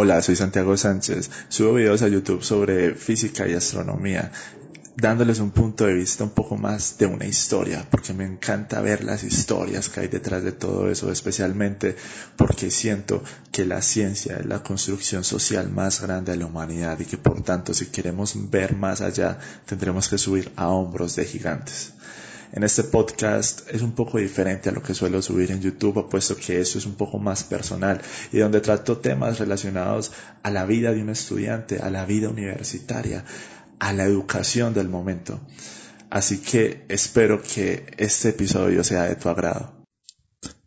Hola, soy Santiago Sánchez. Subo videos a YouTube sobre física y astronomía, dándoles un punto de vista un poco más de una historia, porque me encanta ver las historias que hay detrás de todo eso, especialmente porque siento que la ciencia es la construcción social más grande de la humanidad y que por tanto si queremos ver más allá tendremos que subir a hombros de gigantes. En este podcast es un poco diferente a lo que suelo subir en YouTube, puesto que eso es un poco más personal y donde trato temas relacionados a la vida de un estudiante, a la vida universitaria, a la educación del momento. Así que espero que este episodio sea de tu agrado.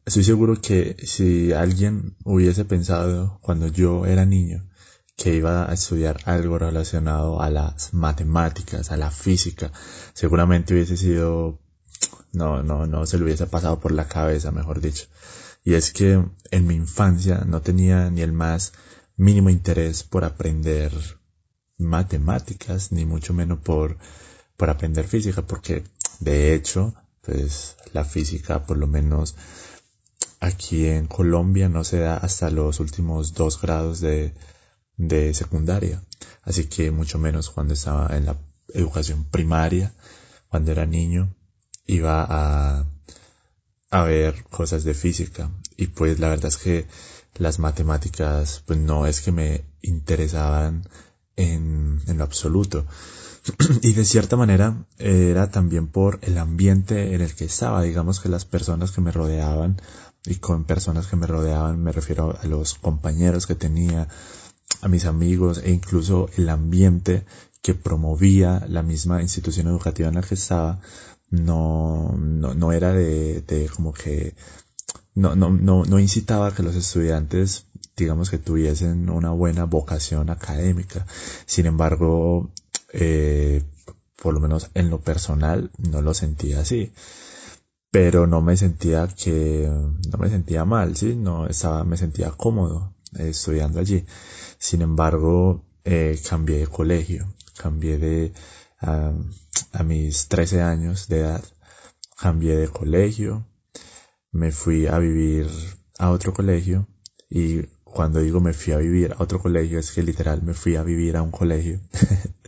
Estoy seguro que si alguien hubiese pensado cuando yo era niño que iba a estudiar algo relacionado a las matemáticas, a la física, seguramente hubiese sido no, no, no se le hubiese pasado por la cabeza, mejor dicho. Y es que en mi infancia no tenía ni el más mínimo interés por aprender matemáticas, ni mucho menos por, por aprender física, porque de hecho, pues la física, por lo menos aquí en Colombia, no se da hasta los últimos dos grados de, de secundaria. Así que mucho menos cuando estaba en la educación primaria, cuando era niño, iba a, a ver cosas de física. Y pues la verdad es que las matemáticas pues no es que me interesaban en, en lo absoluto. Y de cierta manera era también por el ambiente en el que estaba. Digamos que las personas que me rodeaban y con personas que me rodeaban me refiero a los compañeros que tenía a mis amigos e incluso el ambiente que promovía la misma institución educativa en la que estaba no, no, no era de, de como que no, no, no, no incitaba a que los estudiantes digamos que tuviesen una buena vocación académica. Sin embargo, eh, por lo menos en lo personal no lo sentía así. Pero no me sentía que, no me sentía mal, sí, no estaba, me sentía cómodo estudiando allí. Sin embargo, eh, cambié de colegio, cambié de, a mis 13 años de edad, cambié de colegio, me fui a vivir a otro colegio y cuando digo me fui a vivir a otro colegio es que literal me fui a vivir a un colegio.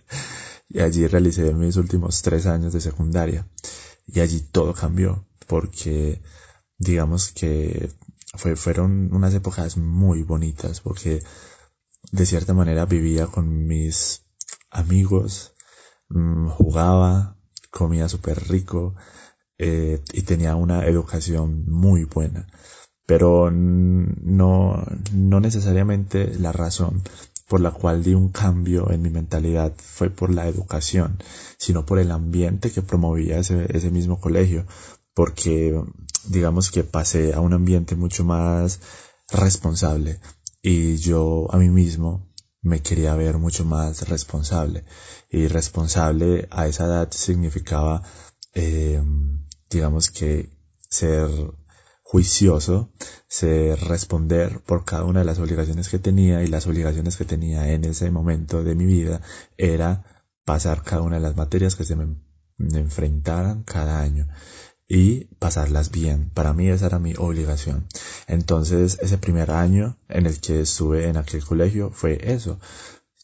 Y allí realicé mis últimos tres años de secundaria y allí todo cambió porque digamos que fue, fueron unas épocas muy bonitas porque de cierta manera vivía con mis amigos Mm, jugaba, comía súper rico eh, y tenía una educación muy buena. Pero no, no necesariamente la razón por la cual di un cambio en mi mentalidad fue por la educación, sino por el ambiente que promovía ese, ese mismo colegio, porque digamos que pasé a un ambiente mucho más responsable y yo a mí mismo me quería ver mucho más responsable. Y responsable a esa edad significaba, eh, digamos que ser juicioso, ser responder por cada una de las obligaciones que tenía y las obligaciones que tenía en ese momento de mi vida era pasar cada una de las materias que se me enfrentaran cada año y pasarlas bien. Para mí esa era mi obligación. Entonces ese primer año en el que estuve en aquel colegio fue eso.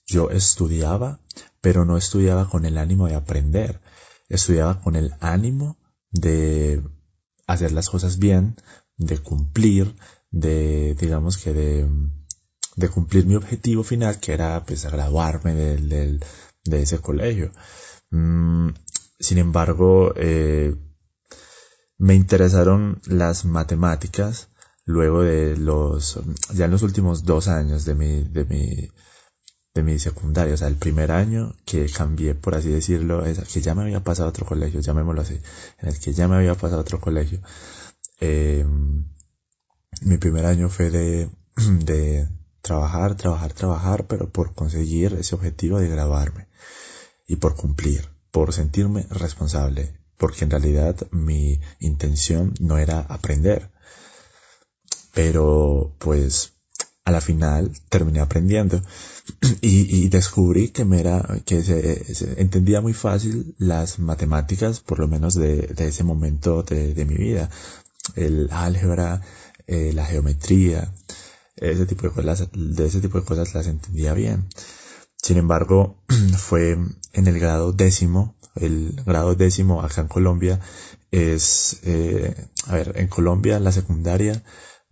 Yo estudiaba, pero no estudiaba con el ánimo de aprender. Estudiaba con el ánimo de hacer las cosas bien, de cumplir, de, digamos que de, de cumplir mi objetivo final, que era pues graduarme del, de ese colegio. Mm, sin embargo, eh, me interesaron las matemáticas luego de los, ya en los últimos dos años de mi, de mi, de mi secundaria, o sea, el primer año que cambié, por así decirlo, es que ya me había pasado a otro colegio, llamémoslo así, en el que ya me había pasado a otro colegio. Eh, mi primer año fue de, de trabajar, trabajar, trabajar, pero por conseguir ese objetivo de graduarme y por cumplir, por sentirme responsable, porque en realidad mi intención no era aprender. Pero pues a la final terminé aprendiendo y, descubrí que me era que se, entendía muy fácil las matemáticas por lo menos de, ese momento de, mi vida el álgebra eh, la geometría ese tipo de cosas, de ese tipo de cosas las entendía bien. Sin embargo, fue en el grado décimo, el grado décimo acá en Colombia es, eh, a ver, en Colombia la secundaria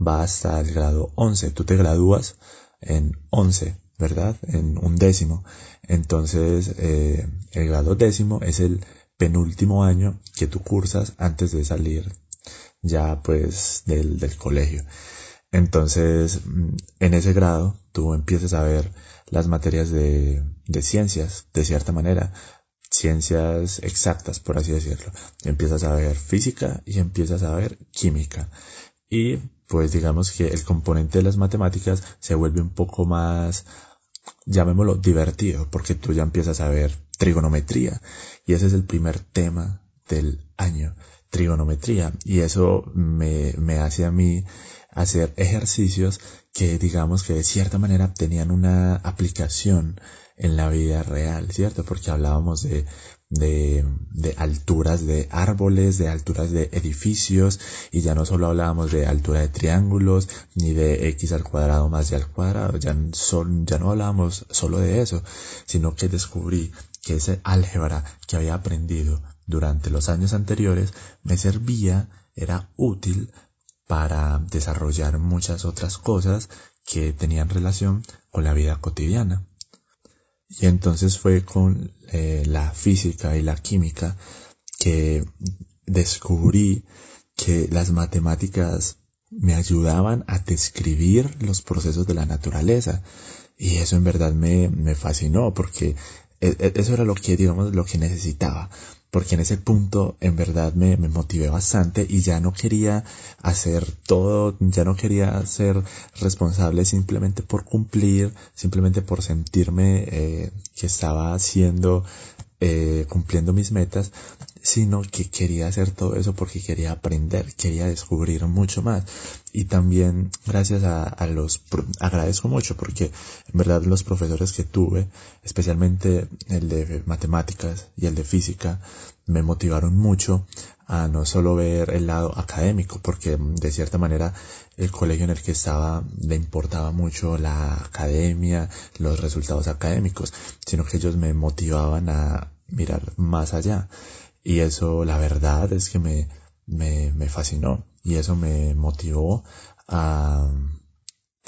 va hasta el grado 11. Tú te gradúas en 11, ¿verdad? En un décimo. Entonces, eh, el grado décimo es el penúltimo año que tú cursas antes de salir ya pues del, del colegio. Entonces, mm, en ese grado, tú empiezas a ver las materias de, de ciencias, de cierta manera, ciencias exactas, por así decirlo. Empiezas a ver física y empiezas a ver química. Y pues digamos que el componente de las matemáticas se vuelve un poco más, llamémoslo divertido, porque tú ya empiezas a ver trigonometría. Y ese es el primer tema del año, trigonometría. Y eso me, me hace a mí hacer ejercicios que digamos que de cierta manera tenían una aplicación en la vida real, ¿cierto? Porque hablábamos de, de, de, alturas de árboles, de alturas de edificios, y ya no solo hablábamos de altura de triángulos, ni de x al cuadrado más y al cuadrado, ya, son, ya no hablábamos solo de eso, sino que descubrí que ese álgebra que había aprendido durante los años anteriores me servía, era útil para desarrollar muchas otras cosas que tenían relación con la vida cotidiana. Y entonces fue con eh, la física y la química que descubrí que las matemáticas me ayudaban a describir los procesos de la naturaleza. Y eso en verdad me, me fascinó porque e, e, eso era lo que, digamos, lo que necesitaba porque en ese punto en verdad me, me, motivé bastante y ya no quería hacer todo, ya no quería ser responsable simplemente por cumplir, simplemente por sentirme eh, que estaba haciendo, eh, cumpliendo mis metas, sino que quería hacer todo eso porque quería aprender, quería descubrir mucho más. Y también gracias a, a los, agradezco mucho porque en verdad los profesores que tuve, especialmente el de matemáticas y el de física, me motivaron mucho a no solo ver el lado académico, porque de cierta manera el colegio en el que estaba le importaba mucho la academia, los resultados académicos, sino que ellos me motivaban a mirar más allá. Y eso, la verdad, es que me, me, me fascinó y eso me motivó a,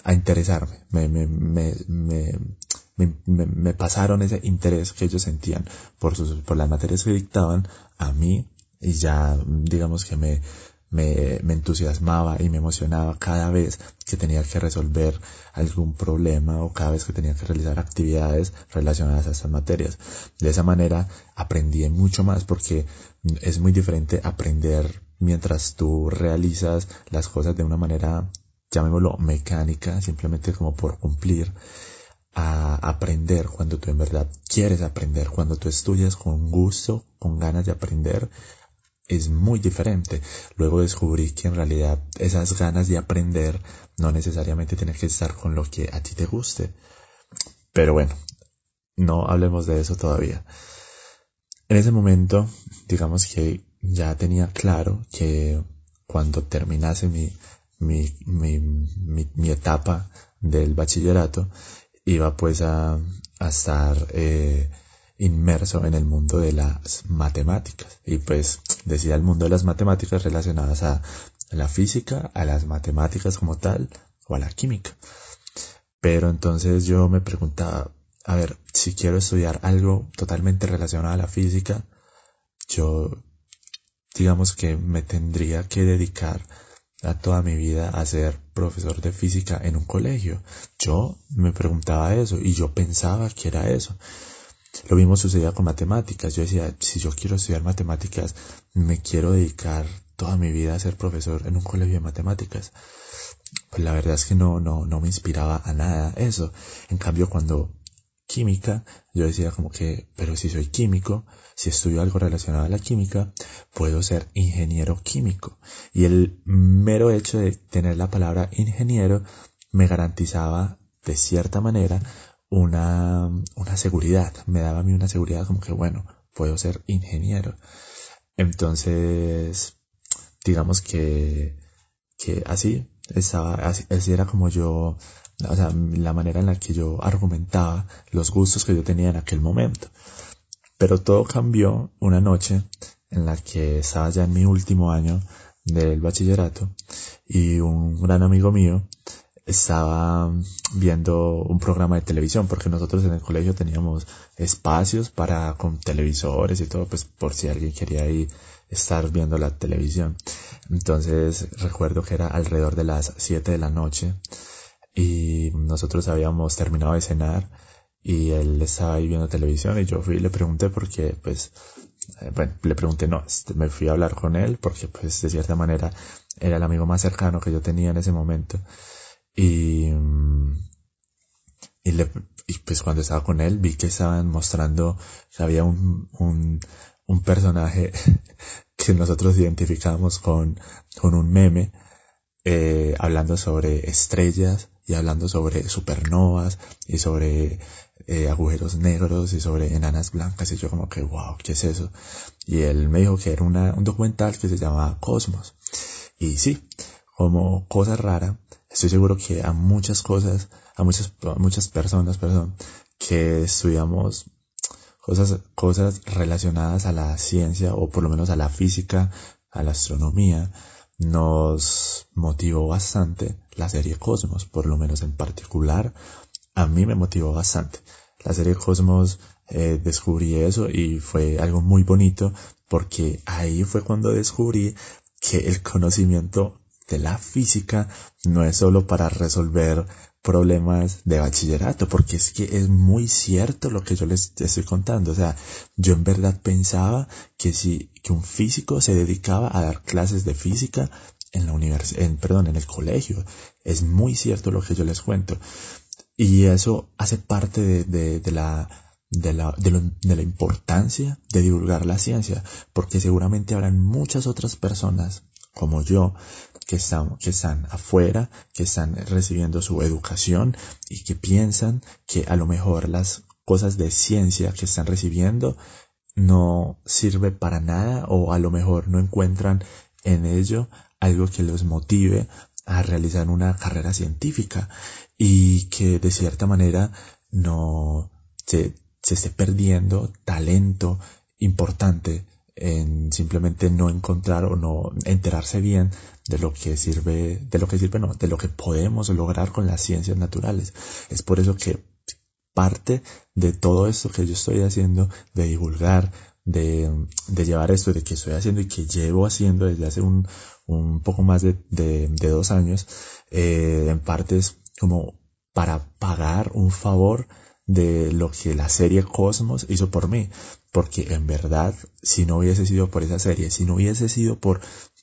a interesarme. Me, me, me, me, me, pasaron ese interés que ellos sentían por, sus, por las materias que dictaban a mí y ya digamos que me, me, me, entusiasmaba y me emocionaba cada vez que tenía que resolver algún problema o cada vez que tenía que realizar actividades relacionadas a estas materias. De esa manera aprendí mucho más porque es muy diferente aprender mientras tú realizas las cosas de una manera, llamémoslo mecánica, simplemente como por cumplir, a aprender cuando tú en verdad quieres aprender, cuando tú estudias con gusto, con ganas de aprender, es muy diferente. Luego descubrí que en realidad esas ganas de aprender no necesariamente tienen que estar con lo que a ti te guste. Pero bueno, no hablemos de eso todavía. En ese momento, digamos que ya tenía claro que cuando terminase mi, mi, mi, mi, etapa del bachillerato, iba pues a, a estar eh, inmerso en el mundo de las matemáticas. Y pues decía el mundo de las matemáticas relacionadas a la física, a las matemáticas como tal, o a la química. Pero entonces yo me preguntaba, a ver, si quiero estudiar algo totalmente relacionado a la física, yo digamos que me tendría que dedicar a toda mi vida a ser profesor de física en un colegio. Yo me preguntaba eso y yo pensaba que era eso. Lo mismo sucedía con matemáticas. Yo decía, si yo quiero estudiar matemáticas, me quiero dedicar toda mi vida a ser profesor en un colegio de matemáticas. Pues la verdad es que no, no, no me inspiraba a nada eso. En cambio, cuando química, yo decía como que, pero si soy químico, si estudio algo relacionado a la química, puedo ser ingeniero químico. Y el mero hecho de tener la palabra ingeniero me garantizaba, de cierta manera, una, una seguridad. Me daba a mí una seguridad como que, bueno, puedo ser ingeniero. Entonces, digamos que, que así estaba, así, así era como yo, o sea, la manera en la que yo argumentaba los gustos que yo tenía en aquel momento. Pero todo cambió una noche en la que estaba ya en mi último año del bachillerato y un gran amigo mío estaba viendo un programa de televisión porque nosotros en el colegio teníamos espacios para con televisores y todo pues por si alguien quería ir estar viendo la televisión entonces recuerdo que era alrededor de las 7 de la noche y nosotros habíamos terminado de cenar y él estaba ahí viendo televisión y yo fui y le pregunté porque pues eh, bueno, le pregunté, no, este, me fui a hablar con él porque pues de cierta manera era el amigo más cercano que yo tenía en ese momento. Y, mm, y, le, y pues cuando estaba con él vi que estaban mostrando que había un, un, un personaje que nosotros identificamos con, con un meme eh, hablando sobre estrellas y hablando sobre supernovas y sobre eh, agujeros negros y sobre enanas blancas y yo como que wow, ¿qué es eso? Y él me dijo que era un documental que se llamaba Cosmos. Y sí, como cosa rara, estoy seguro que a muchas cosas, a muchas, muchas personas, perdón, que estudiamos cosas, cosas relacionadas a la ciencia o por lo menos a la física, a la astronomía, nos motivó bastante la serie Cosmos, por lo menos en particular, a mí me motivó bastante. La serie Cosmos eh, descubrí eso y fue algo muy bonito porque ahí fue cuando descubrí que el conocimiento de la física no es solo para resolver problemas de bachillerato, porque es que es muy cierto lo que yo les estoy contando. O sea, yo en verdad pensaba que si que un físico se dedicaba a dar clases de física en la universidad, en, perdón, en el colegio. Es muy cierto lo que yo les cuento. Y eso hace parte de, de, la de la, de, la importancia de divulgar la ciencia, porque seguramente habrán muchas otras personas como yo que están, que están afuera, que están recibiendo su educación y que piensan que a lo mejor las cosas de ciencia que están recibiendo no sirve para nada o a lo mejor no encuentran en ello algo que los motive a realizar una carrera científica y que de cierta manera no se, se esté perdiendo talento importante en simplemente no encontrar o no enterarse bien de lo que sirve, de lo que sirve, no, de lo que podemos lograr con las ciencias naturales. Es por eso que parte de todo esto que yo estoy haciendo, de divulgar, de, de llevar esto, de que estoy haciendo y que llevo haciendo desde hace un, un poco más de, de, de dos años, eh, en parte es como para pagar un favor de lo que la serie Cosmos hizo por mí. Porque en verdad, si no hubiese sido por esa serie, si no hubiese sido por,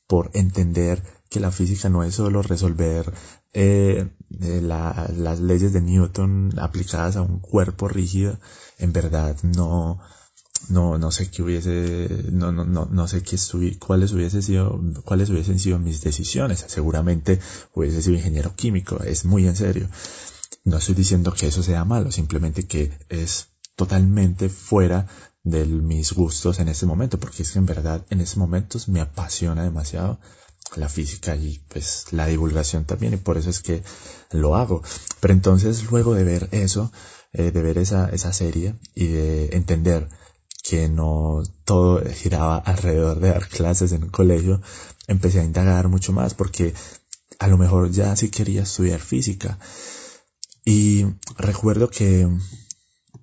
por entender que la física no es solo resolver eh, eh la, las leyes de Newton aplicadas a un cuerpo rígido, en verdad no, no, no sé qué hubiese, no, no, no, no sé qué cuáles hubiese sido, cuáles hubiesen sido mis decisiones. Seguramente hubiese sido ingeniero químico, es muy en serio. No estoy diciendo que eso sea malo, simplemente que es totalmente fuera de mis gustos en este momento, porque es que en verdad en estos momentos me apasiona demasiado la física y pues la divulgación también y por eso es que lo hago. Pero entonces luego de ver eso, eh, de ver esa, esa serie y de entender que no todo giraba alrededor de dar clases en un colegio, empecé a indagar mucho más porque a lo mejor ya sí quería estudiar física y recuerdo que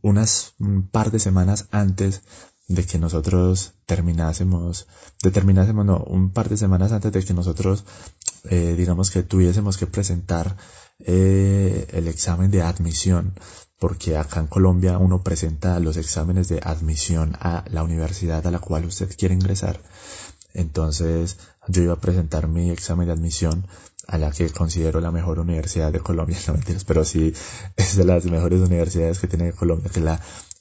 unas un par de semanas antes de que nosotros terminásemos, de terminásemos, no, un par de semanas antes de que nosotros, eh, digamos que tuviésemos que presentar eh, el examen de admisión, porque acá en Colombia uno presenta los exámenes de admisión a la universidad a la cual usted quiere ingresar. Entonces yo iba a presentar mi examen de admisión a la que considero la mejor universidad de Colombia, no mentiras, pero sí es de las mejores universidades que tiene Colombia, que es la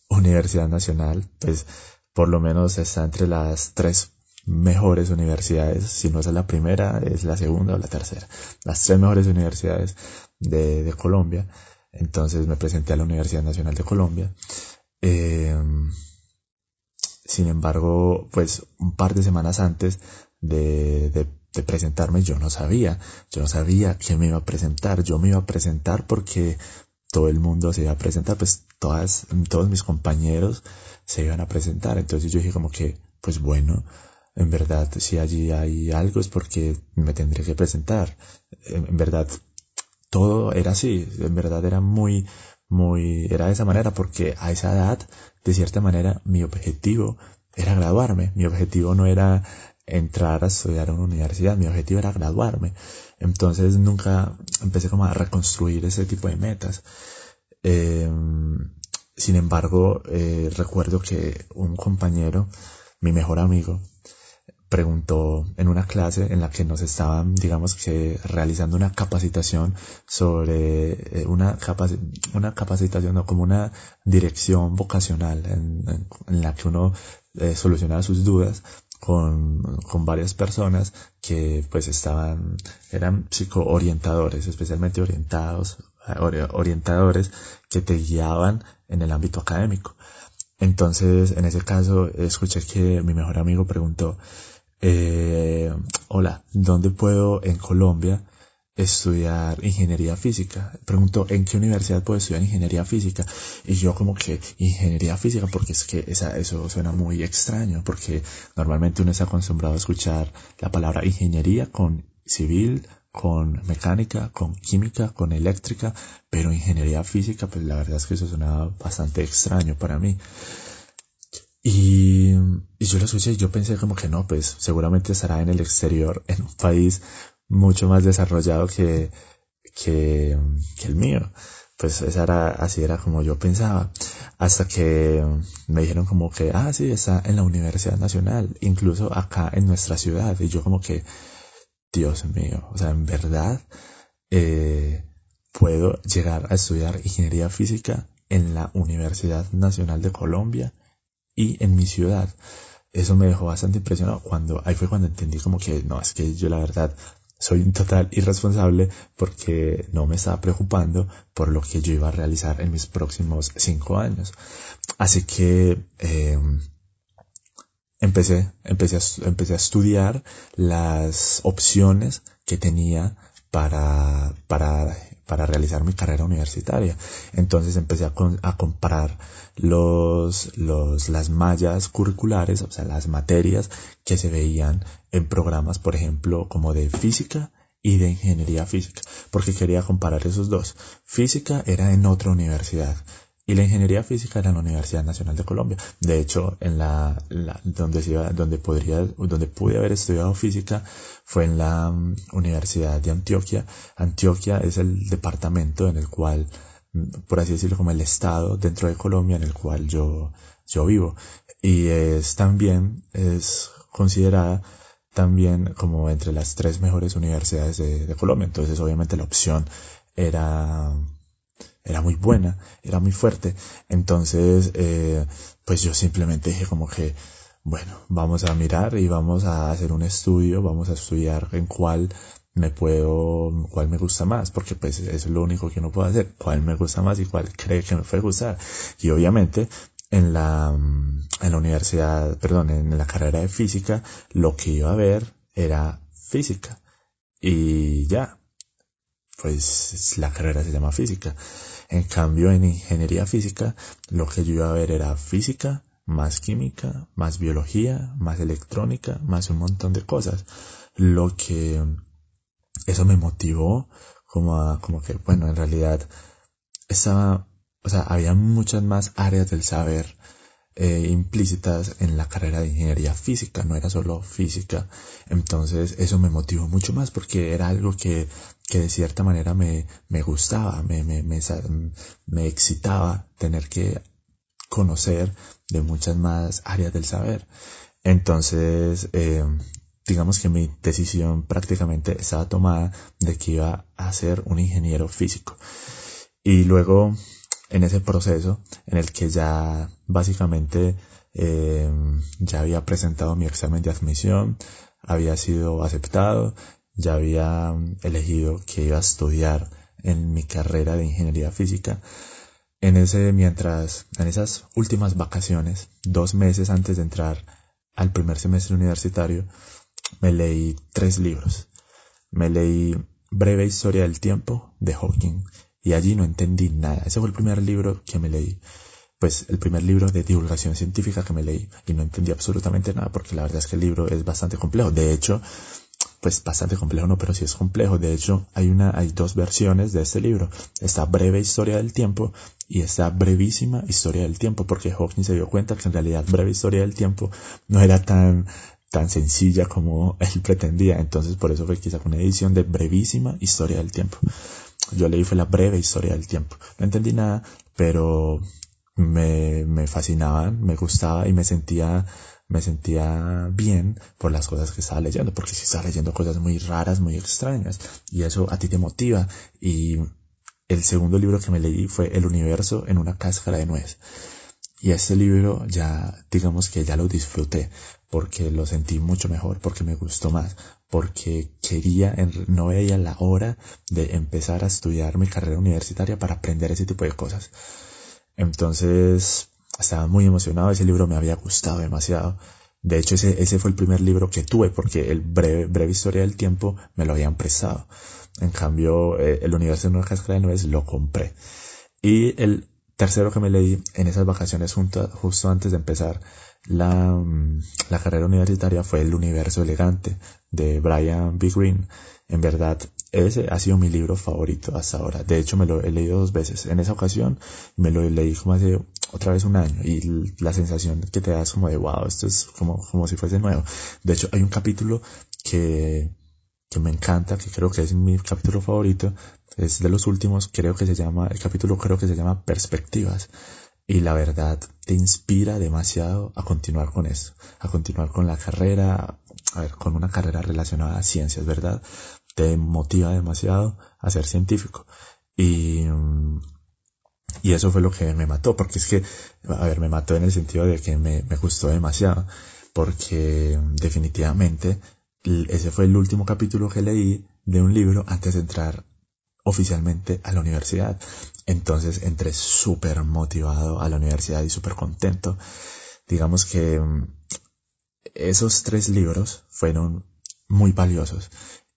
Universidad Nacional, pues por lo menos está entre las tres mejores universidades, si no es la primera, es la segunda o la tercera, las tres mejores universidades de, de Colombia, entonces me presenté a la Universidad Nacional de Colombia, eh, sin embargo, pues un par de semanas antes de, de de presentarme, yo no sabía, yo no sabía que me iba a presentar, yo me iba a presentar porque todo el mundo se iba a presentar, pues todas, todos mis compañeros se iban a presentar, entonces yo dije como que, pues bueno, en verdad, si allí hay algo es porque me tendré que presentar. En verdad, todo era así. En verdad era muy, muy, era de esa manera porque a esa edad, de cierta manera, mi objetivo era graduarme. Mi objetivo no era entrar a estudiar en una universidad, mi objetivo era graduarme. Entonces nunca empecé como a reconstruir ese tipo de metas. Em, sin embargo, eh, recuerdo que un compañero, mi mejor amigo, preguntó en una clase en la que nos estaban, digamos que, realizando una capacitación sobre eh, una, una capacitación o como una dirección vocacional en, la que uno eh, solucionaba sus dudas con, con, varias personas que pues estaban, eran psicoorientadores, especialmente orientados, orientadores que te guiaban en el ámbito académico. Entonces, en ese caso, escuché que mi mejor amigo preguntó, eh, hola, ¿dónde puedo en Colombia estudiar ingeniería física? Preguntó, ¿en qué universidad puedo estudiar ingeniería física? Y yo como que, ingeniería física, porque es que eso suena muy extraño, porque normalmente uno está acostumbrado a escuchar la palabra ingeniería con civil, con mecánica, con química, con eléctrica, pero ingeniería física, pues la verdad es que eso suena bastante extraño para mí. Y, y yo lo escuché y yo pensé como que no, pues seguramente estará en el exterior, en un país mucho más desarrollado que, que, el mío. Pues esa era, así era como yo pensaba. Hasta que me dijeron como que, ah, sí, está en la Universidad Nacional, incluso acá en nuestra ciudad. Y yo como que, Dios mío, o sea, en verdad, eh, puedo llegar a estudiar ingeniería física en la Universidad Nacional de Colombia y en mi ciudad. Eso me dejó bastante impresionado cuando, ahí fue cuando entendí como que no, es que yo la verdad soy un total irresponsable porque no me estaba preocupando por lo que yo iba a realizar en mis próximos cinco años. Así que eh, empecé, empecé a, empecé a estudiar las opciones que tenía para, para para realizar mi carrera universitaria. Entonces empecé a, a comparar los, los, las mallas curriculares, o sea, las materias que se veían en programas, por ejemplo, como de física y de ingeniería física, porque quería comparar esos dos. Física era en otra universidad y la ingeniería física era en la Universidad Nacional de Colombia. De hecho, en la, donde se donde podría, donde pude haber estudiado física fue en la mm, Universidad de Antioquia. Antioquia es el departamento en el cual, mm, por así decirlo, como el estado dentro de Colombia en el cual yo, yo vivo. Y es también, es considerada también como entre las tres mejores universidades de, de Colombia. Entonces, obviamente la opción era era muy buena, era muy fuerte. Entonces, eh, pues yo simplemente dije como que, bueno, vamos a mirar y vamos a hacer un estudio, vamos a estudiar en cuál me puedo, cuál me gusta más, porque pues es lo único que uno puede hacer, cuál me gusta más y cuál cree que me puede gustar. Y obviamente en la, en la universidad, perdón, en la carrera de física, lo que iba a ver era física. Y ya, pues la carrera se llama física. En cambio, en ingeniería física, lo que yo iba a ver era física, más química, más biología, más electrónica, más un montón de cosas. Lo que eso me motivó como a, como que, bueno, en realidad estaba, o sea, había muchas más áreas del saber eh, implícitas en la carrera de ingeniería física, no era solo física. Entonces eso me motivó mucho más porque era algo que, que de cierta manera me, me gustaba, me, me, me, excitaba tener que conocer de muchas más áreas del saber. Entonces, eh, digamos que mi decisión prácticamente estaba tomada de que iba a ser un ingeniero físico. Y luego en ese proceso en el que ya básicamente eh, ya había presentado mi examen de admisión, había sido aceptado, ya había elegido que iba a estudiar en mi carrera de ingeniería física. En ese, mientras, en esas últimas vacaciones, dos meses antes de entrar al primer semestre universitario, me leí tres libros. Me leí Breve Historia del Tiempo de Hawking y allí no entendí nada. Ese fue el primer libro que me leí. Pues el primer libro de divulgación científica que me leí y no entendí absolutamente nada porque la verdad es que el libro es bastante complejo. De hecho, pues bastante complejo, no, pero sí es complejo. De hecho, hay una, hay dos versiones de este libro. Esta breve historia del tiempo y esta brevísima historia del tiempo, porque Hawking se dio cuenta que en realidad breve historia del tiempo no era tan, tan sencilla como él pretendía. Entonces, por eso fue sacó una edición de brevísima historia del tiempo. Yo leí fue la breve historia del tiempo. No entendí nada, pero me, me fascinaban, me gustaba y me sentía, me sentía bien por las cosas que estaba leyendo, porque si estaba leyendo cosas muy raras, muy extrañas, y eso a ti te motiva. Y el segundo libro que me leí fue El universo en una cáscara de nuez. Y este libro ya, digamos que ya lo disfruté, porque lo sentí mucho mejor, porque me gustó más, porque quería, no veía la hora de empezar a estudiar mi carrera universitaria para aprender ese tipo de cosas. Entonces, estaba muy emocionado, ese libro me había gustado demasiado. De hecho, ese, ese fue el primer libro que tuve, porque el breve, breve historia del tiempo me lo habían prestado. En cambio, eh, el universo en una cáscara de nueces lo compré. Y el tercero que me leí en esas vacaciones justo antes de empezar la, mm, la carrera universitaria fue El universo elegante de Brian B. Green. En verdad, ese ha sido mi libro favorito hasta ahora. De hecho, me lo he leído dos veces. En esa ocasión me lo leí como hace otra vez un año y la sensación que te das como de wow, esto es como, como si fuese nuevo. De hecho, hay un capítulo que, que me encanta, que creo que es mi capítulo favorito. Es de los últimos, creo que se llama, el capítulo creo que se llama Perspectivas y la verdad te inspira demasiado a continuar con eso, a continuar con la carrera, a ver, con una carrera relacionada a ciencias, ¿verdad? Te motiva demasiado a ser científico. Y, y eso fue lo que me mató, porque es que, a ver, me mató en el sentido de que me, me gustó demasiado, porque definitivamente ese fue el último capítulo que leí de un libro antes de entrar oficialmente a la universidad. Entonces entré súper motivado a la universidad y súper contento. Digamos que mm, esos tres libros fueron muy valiosos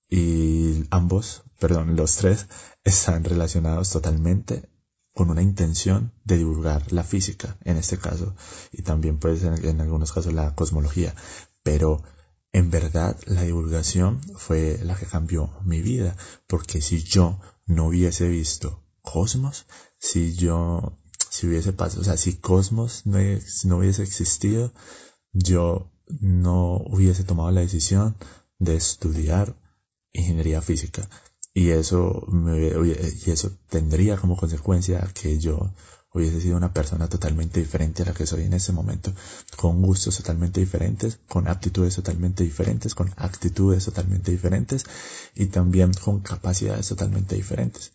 y ambos, perdón, los tres están relacionados totalmente con una intención de divulgar la física, en este caso, y también pues en, en algunos casos la cosmología, pero en verdad la divulgación fue la que cambió mi vida, porque si yo no hubiese visto Cosmos, si yo, si hubiese pasado, o sea, si Cosmos no, no hubiese existido, yo no hubiese tomado la decisión de estudiar ingeniería física. Y eso, me, y eso tendría como consecuencia que yo hubiese sido una persona totalmente diferente a la que soy en este momento, con gustos totalmente diferentes, con aptitudes totalmente diferentes, con actitudes totalmente diferentes y también con capacidades totalmente diferentes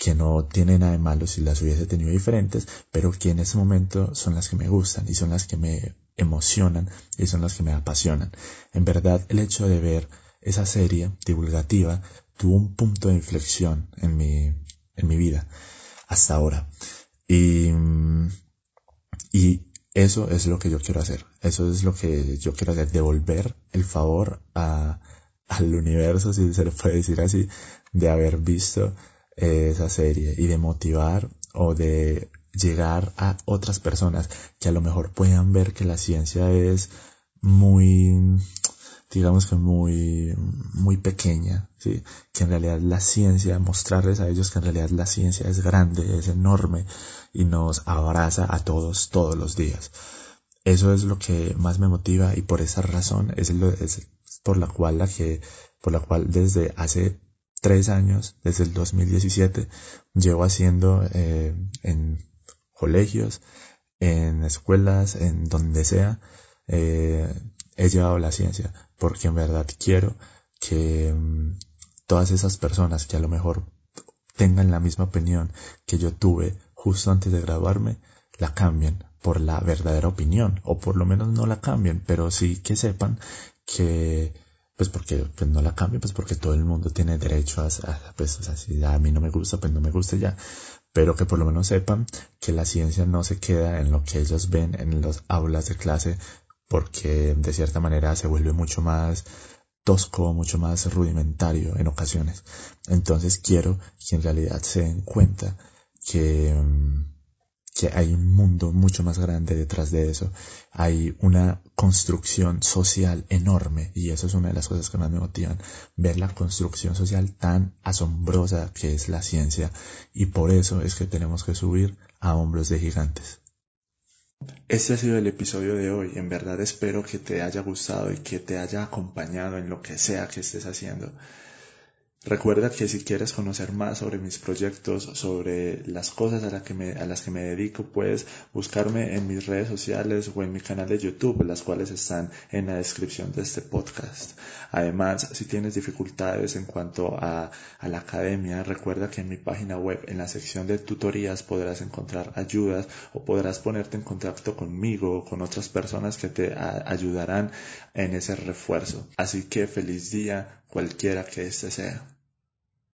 que no tiene nada de malo si las hubiese tenido diferentes, pero que en ese momento son las que me gustan y son las que me emocionan y son las que me apasionan. En verdad, el hecho de ver esa serie divulgativa tuvo un punto de inflexión en mi, en mi vida hasta ahora. Y, y eso es lo que yo quiero hacer. Eso es lo que yo quiero hacer, devolver el favor a, al universo, si se le puede decir así, de haber visto esa serie y de motivar o de llegar a otras personas que a lo mejor puedan ver que la ciencia es muy digamos que muy, muy pequeña, ¿sí? que en realidad la ciencia, mostrarles a ellos que en realidad la ciencia es grande, es enorme y nos abraza a todos todos los días. Eso es lo que más me motiva y por esa razón es, lo, es por la cual la que, por la cual desde hace tres años, desde el 2017, llevo haciendo eh, en colegios, en escuelas, en donde sea, eh, he llevado la ciencia porque en verdad quiero que mm, todas esas personas que a lo mejor tengan la misma opinión que yo tuve justo antes de graduarme, la cambien por la verdadera opinión, o por lo menos no la cambien, pero sí que sepan que, pues porque pues no la cambien, pues porque todo el mundo tiene derecho a, pues o sea, si a mí no me gusta, pues no me gusta ya, pero que por lo menos sepan que la ciencia no se queda en lo que ellos ven en las aulas de clase, porque de cierta manera se vuelve mucho más tosco, mucho más rudimentario en ocasiones. Entonces quiero que en realidad se den cuenta que, que hay un mundo mucho más grande detrás de eso. Hay una construcción social enorme y eso es una de las cosas que más me motivan. Ver la construcción social tan asombrosa que es la ciencia y por eso es que tenemos que subir a hombros de gigantes. Este ha sido el episodio de hoy. En verdad espero que te haya gustado y que te haya acompañado en lo que sea que estés haciendo. Recuerda que si quieres conocer más sobre mis proyectos, sobre las cosas a, que a, las que me dedico, puedes buscarme en mis redes sociales o en mi canal de YouTube, las cuales están en la descripción de este podcast. Además, si tienes dificultades en cuanto a, a la academia, recuerda que en mi página web, en la sección de tutorías, podrás encontrar ayudas o podrás ponerte en contacto conmigo o con otras personas que te ayudarán en ese refuerzo. Así que feliz día, cualquiera que este sea.